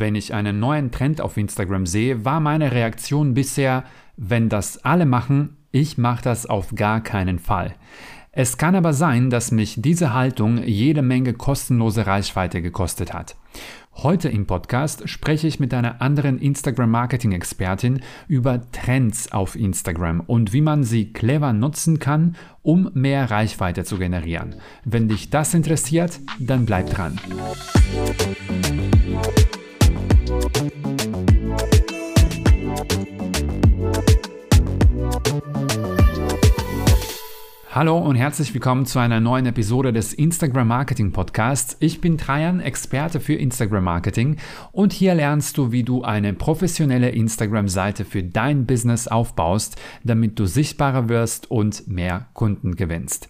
Wenn ich einen neuen Trend auf Instagram sehe, war meine Reaktion bisher, wenn das alle machen, ich mache das auf gar keinen Fall. Es kann aber sein, dass mich diese Haltung jede Menge kostenlose Reichweite gekostet hat. Heute im Podcast spreche ich mit einer anderen Instagram-Marketing-Expertin über Trends auf Instagram und wie man sie clever nutzen kann, um mehr Reichweite zu generieren. Wenn dich das interessiert, dann bleib dran. Hallo und herzlich willkommen zu einer neuen Episode des Instagram Marketing Podcasts. Ich bin Trajan, Experte für Instagram Marketing und hier lernst du, wie du eine professionelle Instagram-Seite für dein Business aufbaust, damit du sichtbarer wirst und mehr Kunden gewinnst.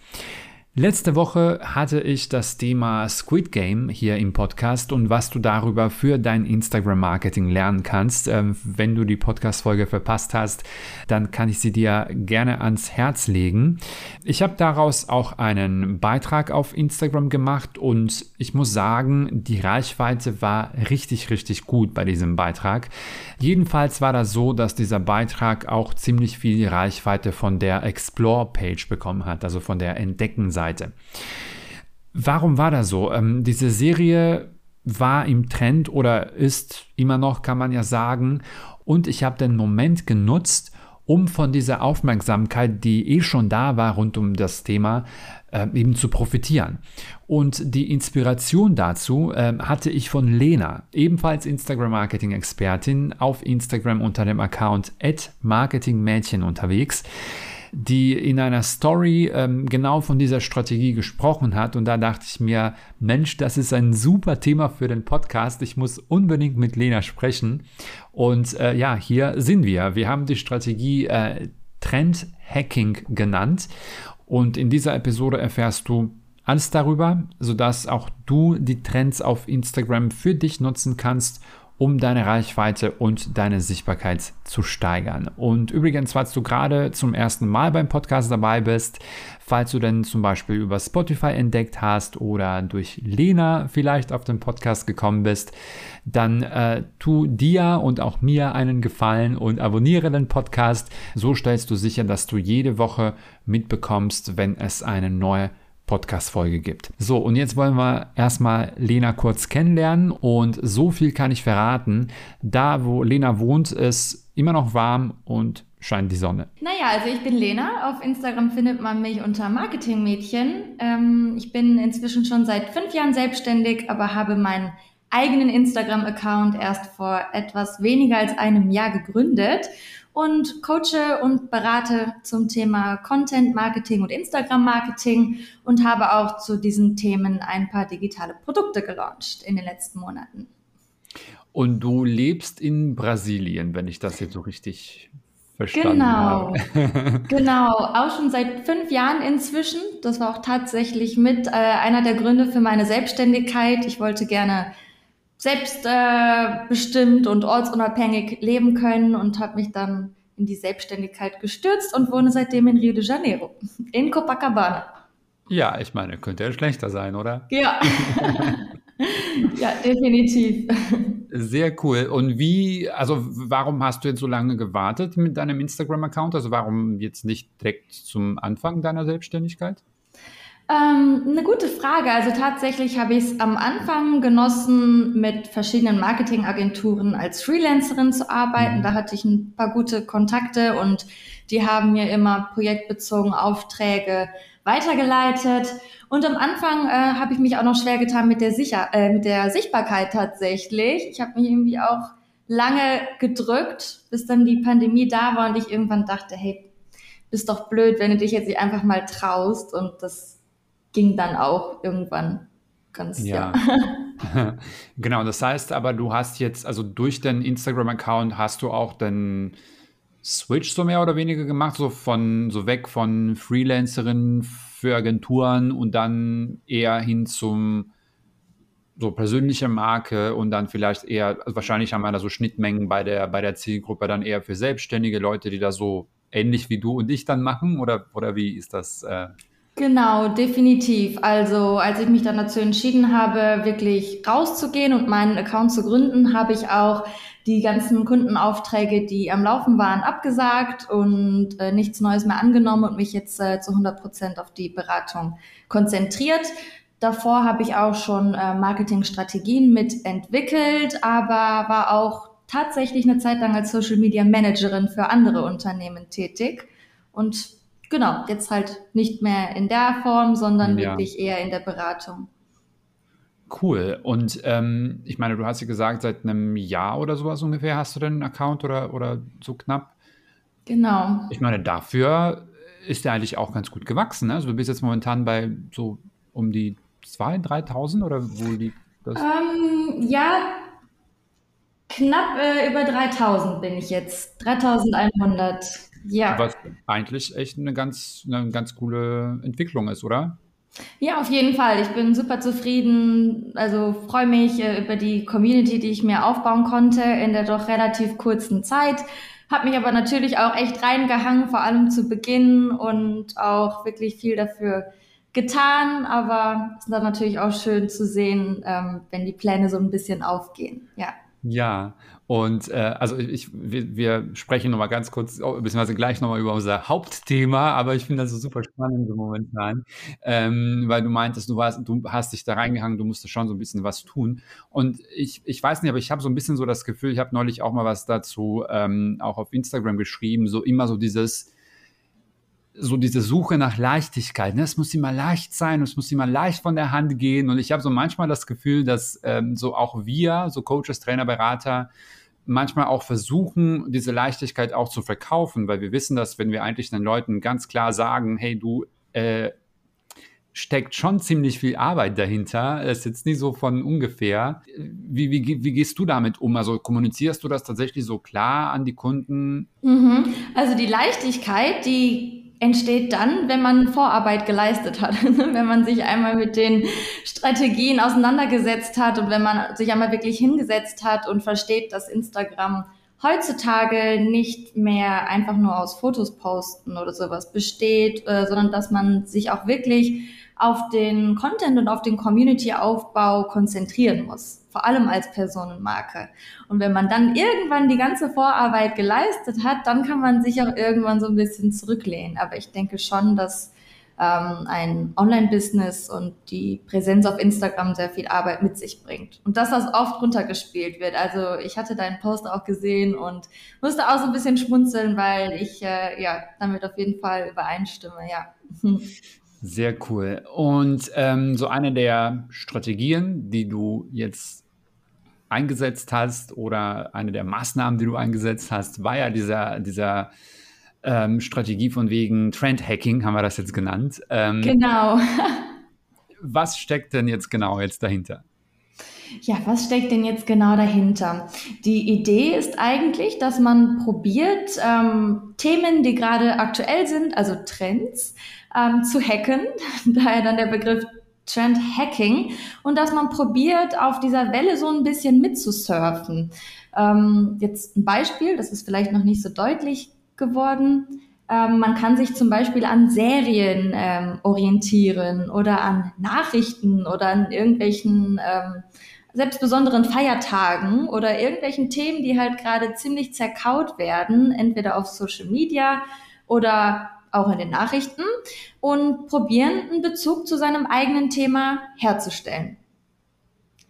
Letzte Woche hatte ich das Thema Squid Game hier im Podcast und was du darüber für dein Instagram-Marketing lernen kannst. Ähm, wenn du die Podcast-Folge verpasst hast, dann kann ich sie dir gerne ans Herz legen. Ich habe daraus auch einen Beitrag auf Instagram gemacht und ich muss sagen, die Reichweite war richtig, richtig gut bei diesem Beitrag. Jedenfalls war das so, dass dieser Beitrag auch ziemlich viel Reichweite von der Explore-Page bekommen hat, also von der Entdecken-Seite. Seite. Warum war das so? Ähm, diese Serie war im Trend oder ist immer noch, kann man ja sagen. Und ich habe den Moment genutzt, um von dieser Aufmerksamkeit, die eh schon da war rund um das Thema, äh, eben zu profitieren. Und die Inspiration dazu äh, hatte ich von Lena, ebenfalls Instagram-Marketing-Expertin, auf Instagram unter dem Account @marketingmädchen unterwegs die in einer Story ähm, genau von dieser Strategie gesprochen hat. Und da dachte ich mir, Mensch, das ist ein super Thema für den Podcast. Ich muss unbedingt mit Lena sprechen. Und äh, ja, hier sind wir. Wir haben die Strategie äh, Trend Hacking genannt. Und in dieser Episode erfährst du alles darüber, sodass auch du die Trends auf Instagram für dich nutzen kannst um deine Reichweite und deine Sichtbarkeit zu steigern. Und übrigens, falls du gerade zum ersten Mal beim Podcast dabei bist, falls du denn zum Beispiel über Spotify entdeckt hast oder durch Lena vielleicht auf den Podcast gekommen bist, dann äh, tu dir und auch mir einen Gefallen und abonniere den Podcast. So stellst du sicher, dass du jede Woche mitbekommst, wenn es eine neue Podcast-Folge gibt. So, und jetzt wollen wir erstmal Lena kurz kennenlernen und so viel kann ich verraten. Da, wo Lena wohnt, ist immer noch warm und scheint die Sonne. Naja, also ich bin Lena. Auf Instagram findet man mich unter Marketingmädchen. Ähm, ich bin inzwischen schon seit fünf Jahren selbstständig, aber habe meinen eigenen Instagram-Account erst vor etwas weniger als einem Jahr gegründet und coache und berate zum Thema Content Marketing und Instagram Marketing und habe auch zu diesen Themen ein paar digitale Produkte gelauncht in den letzten Monaten. Und du lebst in Brasilien, wenn ich das jetzt so richtig verstanden genau. habe. genau, auch schon seit fünf Jahren inzwischen. Das war auch tatsächlich mit äh, einer der Gründe für meine Selbstständigkeit. Ich wollte gerne selbstbestimmt äh, und ortsunabhängig leben können und habe mich dann in die Selbstständigkeit gestürzt und wohne seitdem in Rio de Janeiro, in Copacabana. Ja, ich meine, könnte ja schlechter sein, oder? Ja. ja, definitiv. Sehr cool. Und wie, also warum hast du jetzt so lange gewartet mit deinem Instagram-Account? Also warum jetzt nicht direkt zum Anfang deiner Selbstständigkeit? Ähm, eine gute Frage. Also tatsächlich habe ich es am Anfang genossen, mit verschiedenen Marketingagenturen als Freelancerin zu arbeiten. Mhm. Da hatte ich ein paar gute Kontakte und die haben mir immer projektbezogen Aufträge weitergeleitet. Und am Anfang äh, habe ich mich auch noch schwer getan mit der, Sicher äh, mit der Sichtbarkeit tatsächlich. Ich habe mich irgendwie auch lange gedrückt, bis dann die Pandemie da war und ich irgendwann dachte, hey, bist doch blöd, wenn du dich jetzt nicht einfach mal traust und das ging dann auch irgendwann ganz, ja. ja. genau, das heißt aber, du hast jetzt, also durch den Instagram-Account hast du auch den Switch so mehr oder weniger gemacht, so von, so weg von Freelancerinnen für Agenturen und dann eher hin zum so persönliche Marke und dann vielleicht eher, also wahrscheinlich haben wir da so Schnittmengen bei der, bei der Zielgruppe dann eher für selbstständige Leute, die da so ähnlich wie du und ich dann machen oder, oder wie ist das? Äh Genau, definitiv. Also als ich mich dann dazu entschieden habe, wirklich rauszugehen und meinen Account zu gründen, habe ich auch die ganzen Kundenaufträge, die am Laufen waren, abgesagt und äh, nichts Neues mehr angenommen und mich jetzt äh, zu 100 Prozent auf die Beratung konzentriert. Davor habe ich auch schon äh, Marketingstrategien mitentwickelt, aber war auch tatsächlich eine Zeit lang als Social Media Managerin für andere Unternehmen tätig und genau, jetzt halt nicht mehr in der Form, sondern ja. wirklich eher in der Beratung. Cool. Und ähm, ich meine, du hast ja gesagt, seit einem Jahr oder sowas ungefähr hast du den Account oder, oder so knapp. Genau. Ich meine, dafür ist der eigentlich auch ganz gut gewachsen. Ne? Also du bist jetzt momentan bei so um die 2.000, 3.000 oder wo liegt das? Ähm, ja, knapp äh, über 3.000 bin ich jetzt. 3.100. Ja. Was eigentlich echt eine ganz, eine ganz coole Entwicklung ist, oder? Ja, auf jeden Fall. Ich bin super zufrieden. Also freue mich äh, über die Community, die ich mir aufbauen konnte in der doch relativ kurzen Zeit. Habe mich aber natürlich auch echt reingehangen, vor allem zu Beginn und auch wirklich viel dafür getan. Aber es ist dann natürlich auch schön zu sehen, ähm, wenn die Pläne so ein bisschen aufgehen. Ja. Ja, und äh, also ich, wir, wir sprechen nochmal ganz kurz, oh, beziehungsweise gleich nochmal über unser Hauptthema, aber ich finde das so super spannend momentan, ähm, weil du meintest, du warst, du hast dich da reingehangen, du musstest schon so ein bisschen was tun. Und ich, ich weiß nicht, aber ich habe so ein bisschen so das Gefühl, ich habe neulich auch mal was dazu ähm, auch auf Instagram geschrieben, so immer so dieses so diese Suche nach Leichtigkeit. Ne? Es muss immer leicht sein, es muss immer leicht von der Hand gehen. Und ich habe so manchmal das Gefühl, dass ähm, so auch wir, so Coaches, Trainer, Berater, manchmal auch versuchen, diese Leichtigkeit auch zu verkaufen, weil wir wissen, dass wenn wir eigentlich den Leuten ganz klar sagen, hey, du äh, steckt schon ziemlich viel Arbeit dahinter. Das ist jetzt nicht so von ungefähr. Wie, wie, wie gehst du damit um? Also kommunizierst du das tatsächlich so klar an die Kunden? Mhm. Also die Leichtigkeit, die entsteht dann, wenn man Vorarbeit geleistet hat, wenn man sich einmal mit den Strategien auseinandergesetzt hat und wenn man sich einmal wirklich hingesetzt hat und versteht, dass Instagram heutzutage nicht mehr einfach nur aus Fotos posten oder sowas besteht, äh, sondern dass man sich auch wirklich auf den Content und auf den Community-Aufbau konzentrieren muss, vor allem als Personenmarke. Und wenn man dann irgendwann die ganze Vorarbeit geleistet hat, dann kann man sich auch irgendwann so ein bisschen zurücklehnen. Aber ich denke schon, dass ähm, ein Online-Business und die Präsenz auf Instagram sehr viel Arbeit mit sich bringt. Und dass das oft runtergespielt wird. Also ich hatte deinen Post auch gesehen und musste auch so ein bisschen schmunzeln, weil ich äh, ja damit auf jeden Fall übereinstimme, ja. Sehr cool. Und ähm, so eine der Strategien, die du jetzt eingesetzt hast oder eine der Maßnahmen, die du eingesetzt hast, war ja dieser, dieser ähm, Strategie von wegen Trend-Hacking, haben wir das jetzt genannt. Ähm, genau. was steckt denn jetzt genau jetzt dahinter? Ja, was steckt denn jetzt genau dahinter? Die Idee ist eigentlich, dass man probiert, ähm, Themen, die gerade aktuell sind, also Trends, ähm, zu hacken, daher dann der Begriff Trend Hacking, und dass man probiert, auf dieser Welle so ein bisschen mitzusurfen. Ähm, jetzt ein Beispiel, das ist vielleicht noch nicht so deutlich geworden. Ähm, man kann sich zum Beispiel an Serien ähm, orientieren oder an Nachrichten oder an irgendwelchen ähm, selbst besonderen Feiertagen oder irgendwelchen Themen, die halt gerade ziemlich zerkaut werden, entweder auf Social Media oder auch in den Nachrichten und probieren, einen Bezug zu seinem eigenen Thema herzustellen.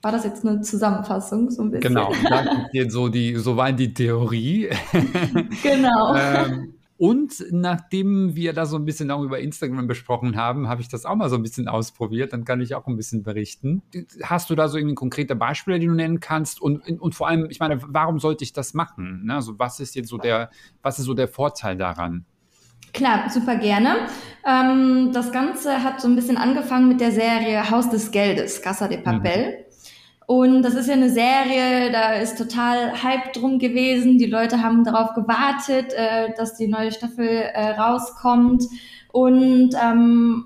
War das jetzt eine Zusammenfassung so ein bisschen? Genau, so die, so war die Theorie. genau. ähm, und nachdem wir da so ein bisschen auch über Instagram besprochen haben, habe ich das auch mal so ein bisschen ausprobiert. Dann kann ich auch ein bisschen berichten. Hast du da so irgendwie konkrete Beispiele, die du nennen kannst? Und, und vor allem, ich meine, warum sollte ich das machen? Ne? Also was ist jetzt so der, was ist so der Vorteil daran? Klar, super gerne. Ähm, das Ganze hat so ein bisschen angefangen mit der Serie Haus des Geldes, Casa de Papel. Mhm. Und das ist ja eine Serie, da ist total Hype drum gewesen. Die Leute haben darauf gewartet, äh, dass die neue Staffel äh, rauskommt. Und ähm,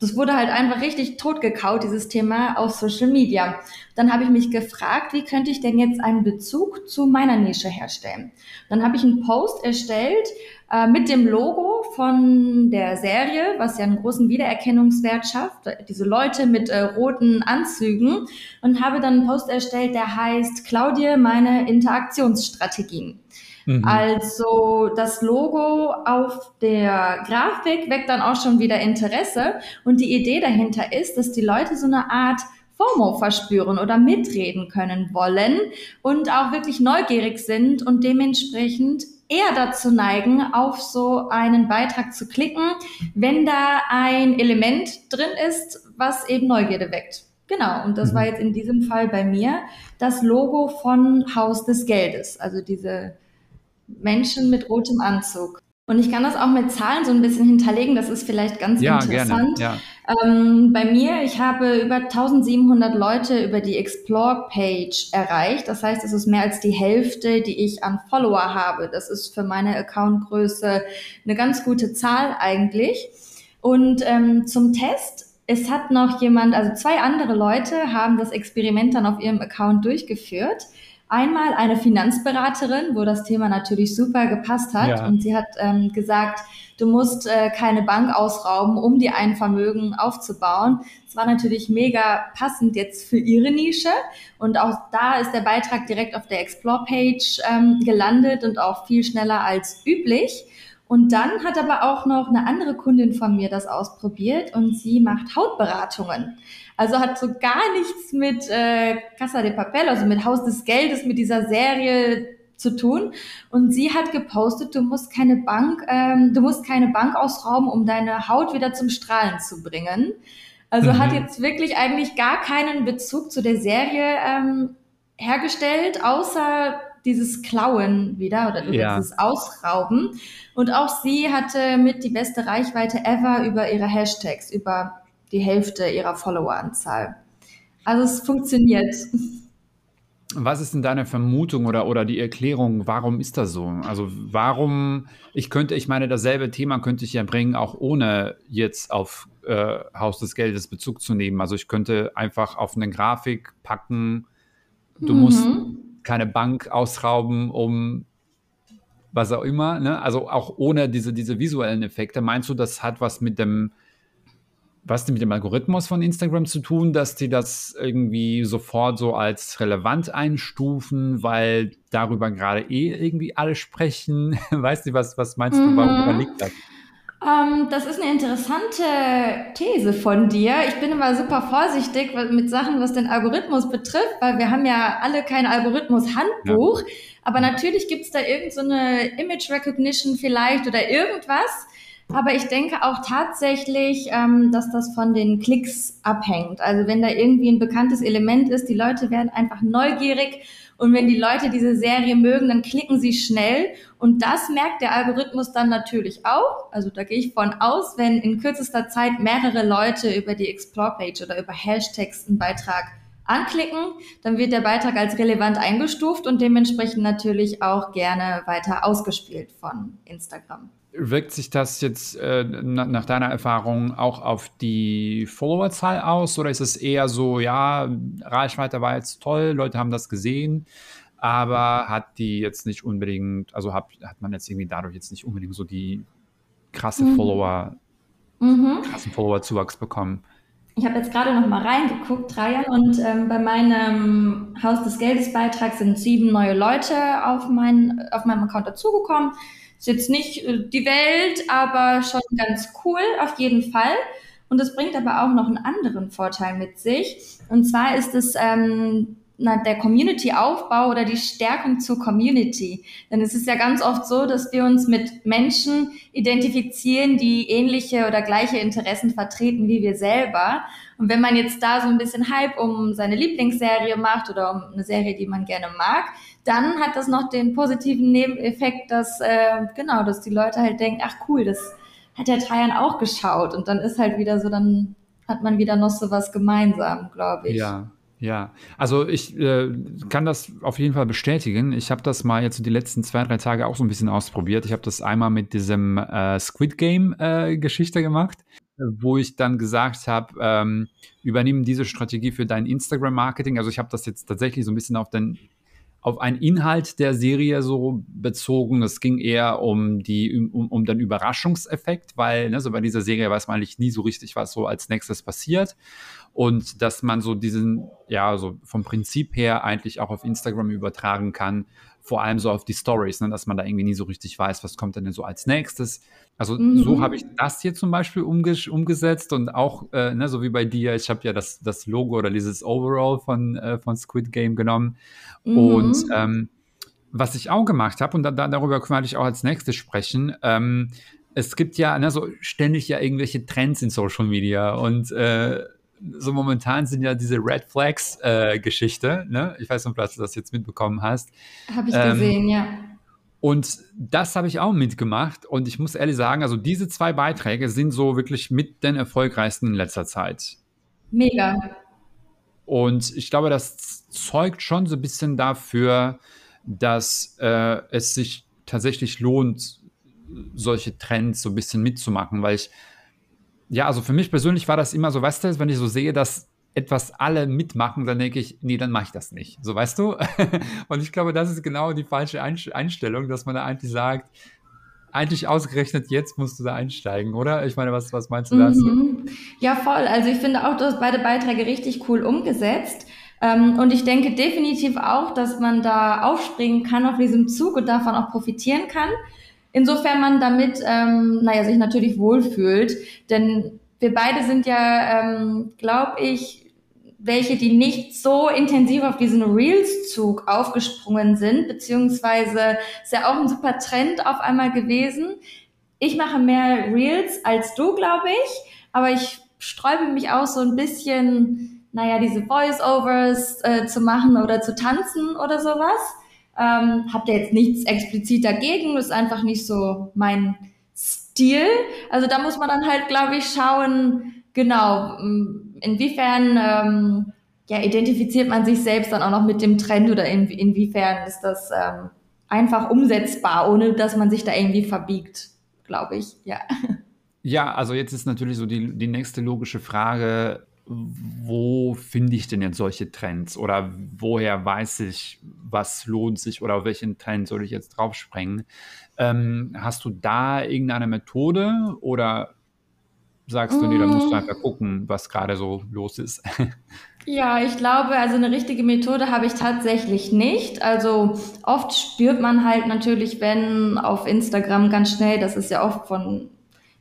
das wurde halt einfach richtig totgekaut, dieses Thema auf Social Media. Dann habe ich mich gefragt, wie könnte ich denn jetzt einen Bezug zu meiner Nische herstellen? Dann habe ich einen Post erstellt äh, mit dem Logo von der Serie, was ja einen großen Wiedererkennungswert schafft, diese Leute mit äh, roten Anzügen und habe dann einen Post erstellt, der heißt Claudia, meine Interaktionsstrategien. Mhm. Also das Logo auf der Grafik weckt dann auch schon wieder Interesse. Und die Idee dahinter ist, dass die Leute so eine Art FOMO verspüren oder mitreden können wollen und auch wirklich neugierig sind und dementsprechend eher dazu neigen, auf so einen Beitrag zu klicken, wenn da ein Element drin ist, was eben Neugierde weckt. Genau, und das mhm. war jetzt in diesem Fall bei mir das Logo von Haus des Geldes, also diese Menschen mit rotem Anzug. Und ich kann das auch mit Zahlen so ein bisschen hinterlegen, das ist vielleicht ganz ja, interessant. Gerne, ja. Ähm, bei mir, ich habe über 1700 Leute über die Explore-Page erreicht. Das heißt, es ist mehr als die Hälfte, die ich an Follower habe. Das ist für meine Accountgröße eine ganz gute Zahl eigentlich. Und ähm, zum Test, es hat noch jemand, also zwei andere Leute haben das Experiment dann auf ihrem Account durchgeführt. Einmal eine Finanzberaterin, wo das Thema natürlich super gepasst hat. Ja. Und sie hat ähm, gesagt, du musst äh, keine Bank ausrauben, um dir ein Vermögen aufzubauen. Es war natürlich mega passend jetzt für ihre Nische. Und auch da ist der Beitrag direkt auf der Explore-Page ähm, gelandet und auch viel schneller als üblich. Und dann hat aber auch noch eine andere Kundin von mir das ausprobiert und sie macht Hautberatungen. Also hat so gar nichts mit äh, Casa de Papel, also mit Haus des Geldes, mit dieser Serie zu tun. Und sie hat gepostet, du musst keine Bank, ähm, du musst keine Bank ausrauben, um deine Haut wieder zum Strahlen zu bringen. Also mhm. hat jetzt wirklich eigentlich gar keinen Bezug zu der Serie ähm, hergestellt, außer dieses Klauen wieder oder ja. dieses Ausrauben. Und auch sie hatte mit die beste Reichweite ever über ihre Hashtags, über die Hälfte ihrer Followeranzahl. Also es funktioniert. Was ist denn deine Vermutung oder, oder die Erklärung, warum ist das so? Also warum, ich könnte, ich meine, dasselbe Thema könnte ich ja bringen, auch ohne jetzt auf äh, Haus des Geldes Bezug zu nehmen. Also ich könnte einfach auf eine Grafik packen, du mhm. musst keine Bank ausrauben, um was auch immer. Ne? Also auch ohne diese, diese visuellen Effekte. Meinst du, das hat was mit dem, was mit dem Algorithmus von Instagram zu tun, dass die das irgendwie sofort so als relevant einstufen, weil darüber gerade eh irgendwie alle sprechen? weißt du, was, was meinst du, warum mhm. liegt das? Ähm, das ist eine interessante These von dir. Ich bin immer super vorsichtig mit Sachen, was den Algorithmus betrifft, weil wir haben ja alle kein Algorithmus-Handbuch. Ja. Aber natürlich gibt es da irgendeine so Image Recognition vielleicht oder irgendwas. Aber ich denke auch tatsächlich, ähm, dass das von den Klicks abhängt. Also wenn da irgendwie ein bekanntes Element ist, die Leute werden einfach neugierig und wenn die Leute diese Serie mögen, dann klicken sie schnell. Und das merkt der Algorithmus dann natürlich auch. Also da gehe ich von aus, wenn in kürzester Zeit mehrere Leute über die Explore-Page oder über Hashtags einen Beitrag anklicken, dann wird der Beitrag als relevant eingestuft und dementsprechend natürlich auch gerne weiter ausgespielt von Instagram. Wirkt sich das jetzt äh, nach deiner Erfahrung auch auf die Followerzahl aus oder ist es eher so, ja, Reichweite war jetzt toll, Leute haben das gesehen, aber hat die jetzt nicht unbedingt, also hat, hat man jetzt irgendwie dadurch jetzt nicht unbedingt so die krasse mhm. Follower, mhm. krassen Follower-Zuwachs bekommen? Ich habe jetzt gerade noch mal reingeguckt, Jahre, und ähm, bei meinem Haus des Geldes Beitrag sind sieben neue Leute auf, mein, auf meinem Account dazugekommen. Ist jetzt nicht äh, die Welt, aber schon ganz cool auf jeden Fall. Und es bringt aber auch noch einen anderen Vorteil mit sich. Und zwar ist es ähm, na, der Community-Aufbau oder die Stärkung zur Community. Denn es ist ja ganz oft so, dass wir uns mit Menschen identifizieren, die ähnliche oder gleiche Interessen vertreten wie wir selber. Und wenn man jetzt da so ein bisschen Hype um seine Lieblingsserie macht oder um eine Serie, die man gerne mag, dann hat das noch den positiven Nebeneffekt, dass äh, genau, dass die Leute halt denken, ach cool, das hat der Trajan auch geschaut. Und dann ist halt wieder so, dann hat man wieder noch so was gemeinsam, glaube ich. Ja, ja, also ich äh, kann das auf jeden Fall bestätigen. Ich habe das mal jetzt die letzten zwei, drei Tage auch so ein bisschen ausprobiert. Ich habe das einmal mit diesem äh, Squid Game äh, Geschichte gemacht. wo ich dann gesagt habe, ähm, übernimm diese Strategie für dein Instagram-Marketing. Also ich habe das jetzt tatsächlich so ein bisschen auf den auf einen Inhalt der Serie so bezogen. Es ging eher um die um, um den Überraschungseffekt, weil ne, so bei dieser Serie weiß man eigentlich nie so richtig, was so als nächstes passiert und dass man so diesen ja so vom Prinzip her eigentlich auch auf Instagram übertragen kann, vor allem so auf die Stories, ne, dass man da irgendwie nie so richtig weiß, was kommt denn so als nächstes. Also mhm. so habe ich das hier zum Beispiel umges umgesetzt und auch, äh, ne, so wie bei dir, ich habe ja das, das Logo oder dieses Overall von, äh, von Squid Game genommen. Mhm. Und ähm, was ich auch gemacht habe, und da, da, darüber könnte ich auch als nächstes sprechen, ähm, es gibt ja ne, so ständig ja irgendwelche Trends in Social Media und äh, so momentan sind ja diese Red Flags äh, Geschichte, ne? Ich weiß nicht, ob du das jetzt mitbekommen hast. Habe ich ähm, gesehen, ja. Und das habe ich auch mitgemacht. Und ich muss ehrlich sagen, also diese zwei Beiträge sind so wirklich mit den erfolgreichsten in letzter Zeit. Mega. Und ich glaube, das zeugt schon so ein bisschen dafür, dass äh, es sich tatsächlich lohnt, solche Trends so ein bisschen mitzumachen, weil ich ja, also für mich persönlich war das immer so, weißt du, wenn ich so sehe, dass etwas alle mitmachen, dann denke ich, nee, dann mache ich das nicht. So, weißt du? Und ich glaube, das ist genau die falsche Einstellung, dass man da eigentlich sagt, eigentlich ausgerechnet jetzt musst du da einsteigen, oder? Ich meine, was, was meinst du dazu? Mhm. Ja, voll. Also ich finde auch, du hast beide Beiträge richtig cool umgesetzt. Ähm, und ich denke definitiv auch, dass man da aufspringen kann auf diesem Zug und davon auch profitieren kann. Insofern man damit, ähm, naja, sich natürlich wohlfühlt. Denn wir beide sind ja, ähm, glaube ich, welche, die nicht so intensiv auf diesen Reels-Zug aufgesprungen sind, beziehungsweise ist ja auch ein super Trend auf einmal gewesen. Ich mache mehr Reels als du, glaube ich, aber ich sträube mich auch so ein bisschen, naja, diese Voice-Overs äh, zu machen oder zu tanzen oder sowas. Ähm, hab da jetzt nichts explizit dagegen, ist einfach nicht so mein Stil. Also da muss man dann halt, glaube ich, schauen, genau, inwiefern ähm, ja, identifiziert man sich selbst dann auch noch mit dem Trend oder in, inwiefern ist das ähm, einfach umsetzbar, ohne dass man sich da irgendwie verbiegt, glaube ich, ja. Ja, also jetzt ist natürlich so die, die nächste logische Frage, wo finde ich denn jetzt solche Trends oder woher weiß ich, was lohnt sich oder auf welchen Trend soll ich jetzt draufspringen? Ähm, hast du da irgendeine Methode oder sagst du, nee, da musst du mm. einfach gucken, was gerade so los ist? Ja, ich glaube, also eine richtige Methode habe ich tatsächlich nicht. Also oft spürt man halt natürlich, wenn auf Instagram ganz schnell, das ist ja oft von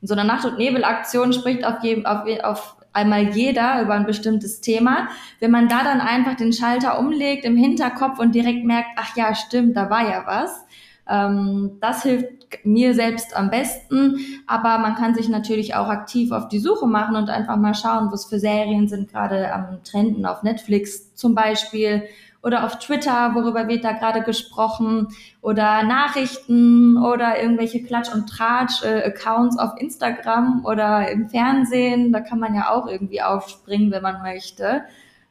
so einer Nacht- und Nebelaktion spricht auf, jedem, auf, auf einmal jeder über ein bestimmtes Thema. Wenn man da dann einfach den Schalter umlegt im Hinterkopf und direkt merkt, ach ja, stimmt, da war ja was. Ähm, das hilft mir selbst am besten, aber man kann sich natürlich auch aktiv auf die Suche machen und einfach mal schauen, was für Serien sind gerade am Trenden auf Netflix zum Beispiel oder auf Twitter, worüber wird da gerade gesprochen oder Nachrichten oder irgendwelche Klatsch- und Tratsch-Accounts auf Instagram oder im Fernsehen. Da kann man ja auch irgendwie aufspringen, wenn man möchte.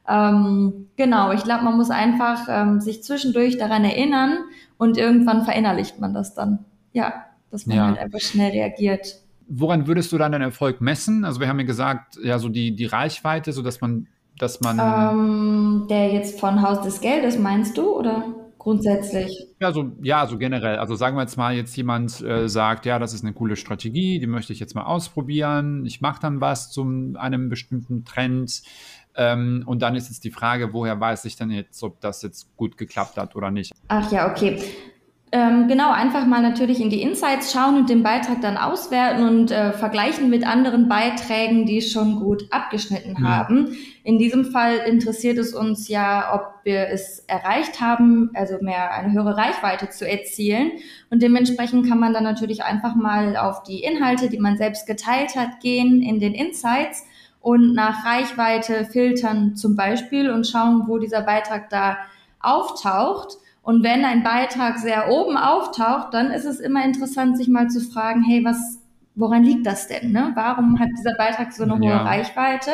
Ähm, genau, ich glaube, man muss einfach ähm, sich zwischendurch daran erinnern und irgendwann verinnerlicht man das dann. Ja, dass man ja. halt einfach schnell reagiert. Woran würdest du dann den Erfolg messen? Also wir haben ja gesagt, ja, so die, die Reichweite, so dass man dass man. Ähm, der jetzt von Haus des Geldes meinst du oder grundsätzlich? Ja, so, ja, so generell. Also sagen wir jetzt mal, jetzt jemand äh, sagt, ja, das ist eine coole Strategie, die möchte ich jetzt mal ausprobieren. Ich mache dann was zu einem bestimmten Trend. Ähm, und dann ist jetzt die Frage, woher weiß ich denn jetzt, ob das jetzt gut geklappt hat oder nicht? Ach ja, okay. Ähm, genau, einfach mal natürlich in die Insights schauen und den Beitrag dann auswerten und äh, vergleichen mit anderen Beiträgen, die schon gut abgeschnitten ja. haben. In diesem Fall interessiert es uns ja, ob wir es erreicht haben, also mehr eine höhere Reichweite zu erzielen. Und dementsprechend kann man dann natürlich einfach mal auf die Inhalte, die man selbst geteilt hat, gehen in den Insights und nach Reichweite filtern zum Beispiel und schauen, wo dieser Beitrag da auftaucht. Und wenn ein Beitrag sehr oben auftaucht, dann ist es immer interessant, sich mal zu fragen, hey, was, woran liegt das denn? Ne? Warum hat dieser Beitrag so eine hohe ja. Reichweite?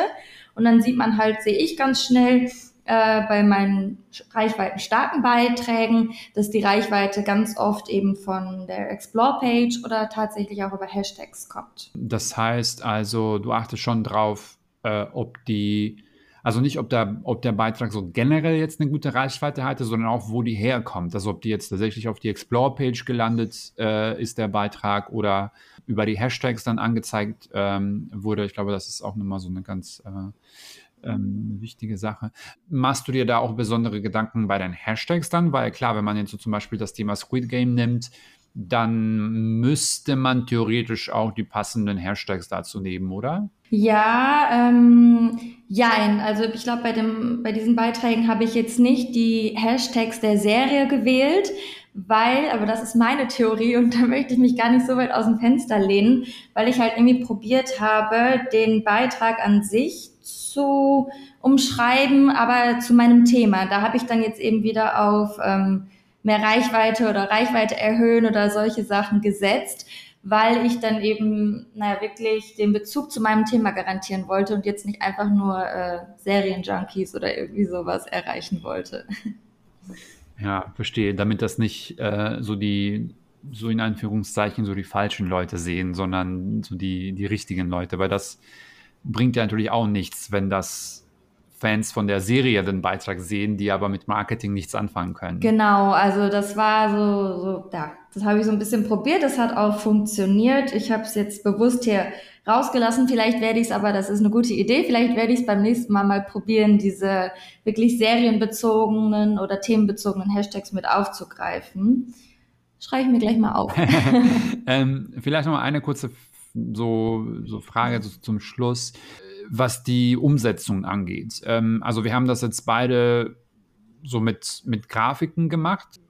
Und dann sieht man halt, sehe ich ganz schnell, äh, bei meinen reichweitenstarken Beiträgen, dass die Reichweite ganz oft eben von der Explore-Page oder tatsächlich auch über Hashtags kommt. Das heißt also, du achtest schon drauf, äh, ob die also nicht, ob der, ob der Beitrag so generell jetzt eine gute Reichweite hatte, sondern auch, wo die herkommt. Also ob die jetzt tatsächlich auf die Explore-Page gelandet äh, ist, der Beitrag, oder über die Hashtags dann angezeigt ähm, wurde. Ich glaube, das ist auch nochmal so eine ganz äh, ähm, wichtige Sache. Machst du dir da auch besondere Gedanken bei den Hashtags dann? Weil klar, wenn man jetzt so zum Beispiel das Thema Squid Game nimmt, dann müsste man theoretisch auch die passenden Hashtags dazu nehmen, oder? Ja, ähm, jein. Also ich glaube, bei, bei diesen Beiträgen habe ich jetzt nicht die Hashtags der Serie gewählt, weil, aber das ist meine Theorie und da möchte ich mich gar nicht so weit aus dem Fenster lehnen, weil ich halt irgendwie probiert habe, den Beitrag an sich zu umschreiben, aber zu meinem Thema. Da habe ich dann jetzt eben wieder auf ähm, mehr Reichweite oder Reichweite erhöhen oder solche Sachen gesetzt, weil ich dann eben, naja, wirklich den Bezug zu meinem Thema garantieren wollte und jetzt nicht einfach nur äh, Serienjunkies oder irgendwie sowas erreichen wollte. Ja, verstehe. Damit das nicht äh, so die, so in Anführungszeichen, so die falschen Leute sehen, sondern so die, die richtigen Leute, weil das bringt ja natürlich auch nichts, wenn das Fans von der Serie den Beitrag sehen, die aber mit Marketing nichts anfangen können. Genau, also das war so, so ja, das habe ich so ein bisschen probiert, das hat auch funktioniert. Ich habe es jetzt bewusst hier rausgelassen, vielleicht werde ich es, aber das ist eine gute Idee, vielleicht werde ich es beim nächsten Mal mal probieren, diese wirklich serienbezogenen oder themenbezogenen Hashtags mit aufzugreifen. Schreibe ich mir gleich mal auf. ähm, vielleicht noch mal eine kurze so, so Frage so zum Schluss was die Umsetzung angeht. Ähm, also wir haben das jetzt beide so mit, mit Grafiken gemacht.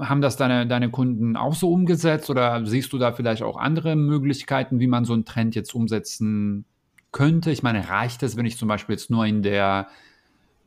Haben das deine, deine Kunden auch so umgesetzt oder siehst du da vielleicht auch andere Möglichkeiten, wie man so einen Trend jetzt umsetzen könnte? Ich meine, reicht es, wenn ich zum Beispiel jetzt nur in der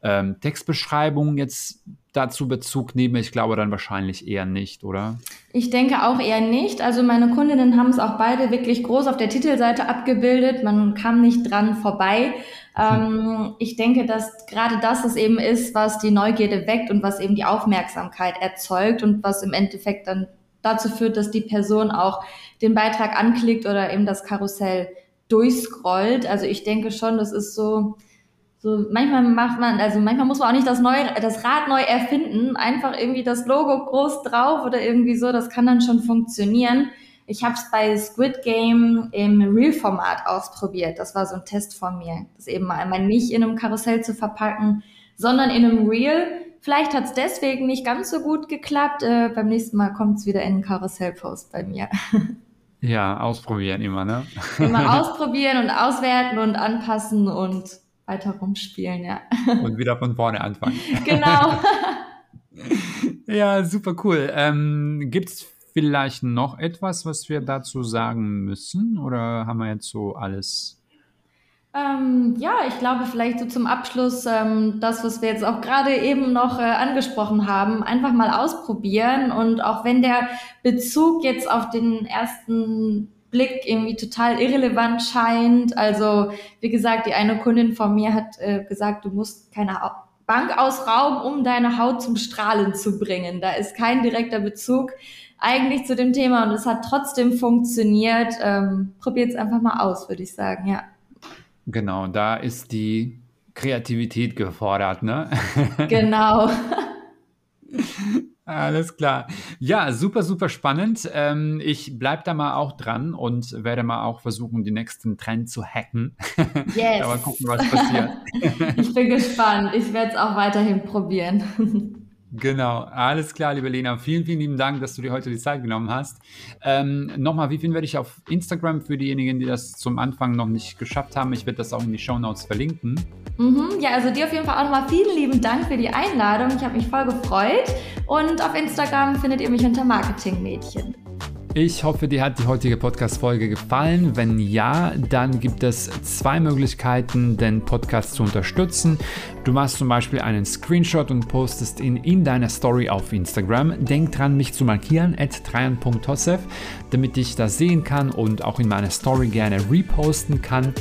ähm, Textbeschreibung jetzt dazu Bezug nehme? Ich glaube dann wahrscheinlich eher nicht, oder? Ich denke auch eher nicht. Also meine Kundinnen haben es auch beide wirklich groß auf der Titelseite abgebildet. Man kam nicht dran vorbei. Hm. ich denke, dass gerade das es eben ist, was die Neugierde weckt und was eben die Aufmerksamkeit erzeugt und was im Endeffekt dann dazu führt, dass die Person auch den Beitrag anklickt oder eben das Karussell durchscrollt. Also ich denke schon, das ist so, so, manchmal macht man, also manchmal muss man auch nicht das, neu, das Rad neu erfinden, einfach irgendwie das Logo groß drauf oder irgendwie so, das kann dann schon funktionieren. Ich habe es bei Squid Game im Real-Format ausprobiert. Das war so ein Test von mir, das eben einmal nicht in einem Karussell zu verpacken, sondern in einem Real. Vielleicht hat es deswegen nicht ganz so gut geklappt. Äh, beim nächsten Mal kommt es wieder in einen Karussellpost bei mir. Ja, ausprobieren immer, ne? Immer ausprobieren und auswerten und anpassen und weiter rumspielen, ja. Und wieder von vorne anfangen. genau. ja, super cool. Ähm, Gibt es vielleicht noch etwas, was wir dazu sagen müssen? Oder haben wir jetzt so alles? Ähm, ja, ich glaube vielleicht so zum Abschluss ähm, das, was wir jetzt auch gerade eben noch äh, angesprochen haben, einfach mal ausprobieren und auch wenn der Bezug jetzt auf den ersten Blick irgendwie total irrelevant scheint. Also wie gesagt, die eine Kundin von mir hat äh, gesagt, du musst keine Bank ausrauben, um deine Haut zum Strahlen zu bringen. Da ist kein direkter Bezug eigentlich zu dem Thema und es hat trotzdem funktioniert. Ähm, Probiert es einfach mal aus, würde ich sagen, ja. Genau, da ist die Kreativität gefordert, ne? Genau. Alles klar. Ja, super, super spannend. Ähm, ich bleibe da mal auch dran und werde mal auch versuchen, die nächsten Trend zu hacken. Yes. Aber gucken, was passiert. ich bin gespannt. Ich werde es auch weiterhin probieren. Genau, alles klar, liebe Lena. Vielen, vielen lieben Dank, dass du dir heute die Zeit genommen hast. Ähm, Nochmal, wie finden wir dich auf Instagram für diejenigen, die das zum Anfang noch nicht geschafft haben? Ich werde das auch in die Show Notes verlinken. Mhm, ja, also dir auf jeden Fall auch nochmal vielen lieben Dank für die Einladung. Ich habe mich voll gefreut. Und auf Instagram findet ihr mich unter Marketingmädchen. Ich hoffe, dir hat die heutige Podcast-Folge gefallen. Wenn ja, dann gibt es zwei Möglichkeiten, den Podcast zu unterstützen. Du machst zum Beispiel einen Screenshot und postest ihn in deiner Story auf Instagram. Denk dran, mich zu markieren, at damit ich das sehen kann und auch in meiner Story gerne reposten kann.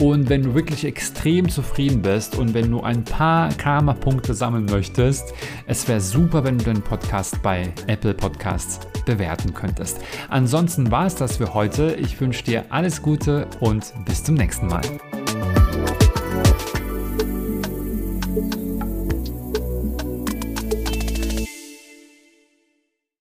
Und wenn du wirklich extrem zufrieden bist und wenn du ein paar Karma-Punkte sammeln möchtest, es wäre super, wenn du den Podcast bei Apple Podcasts bewerten könntest. Ansonsten war es das für heute. Ich wünsche dir alles Gute und bis zum nächsten Mal.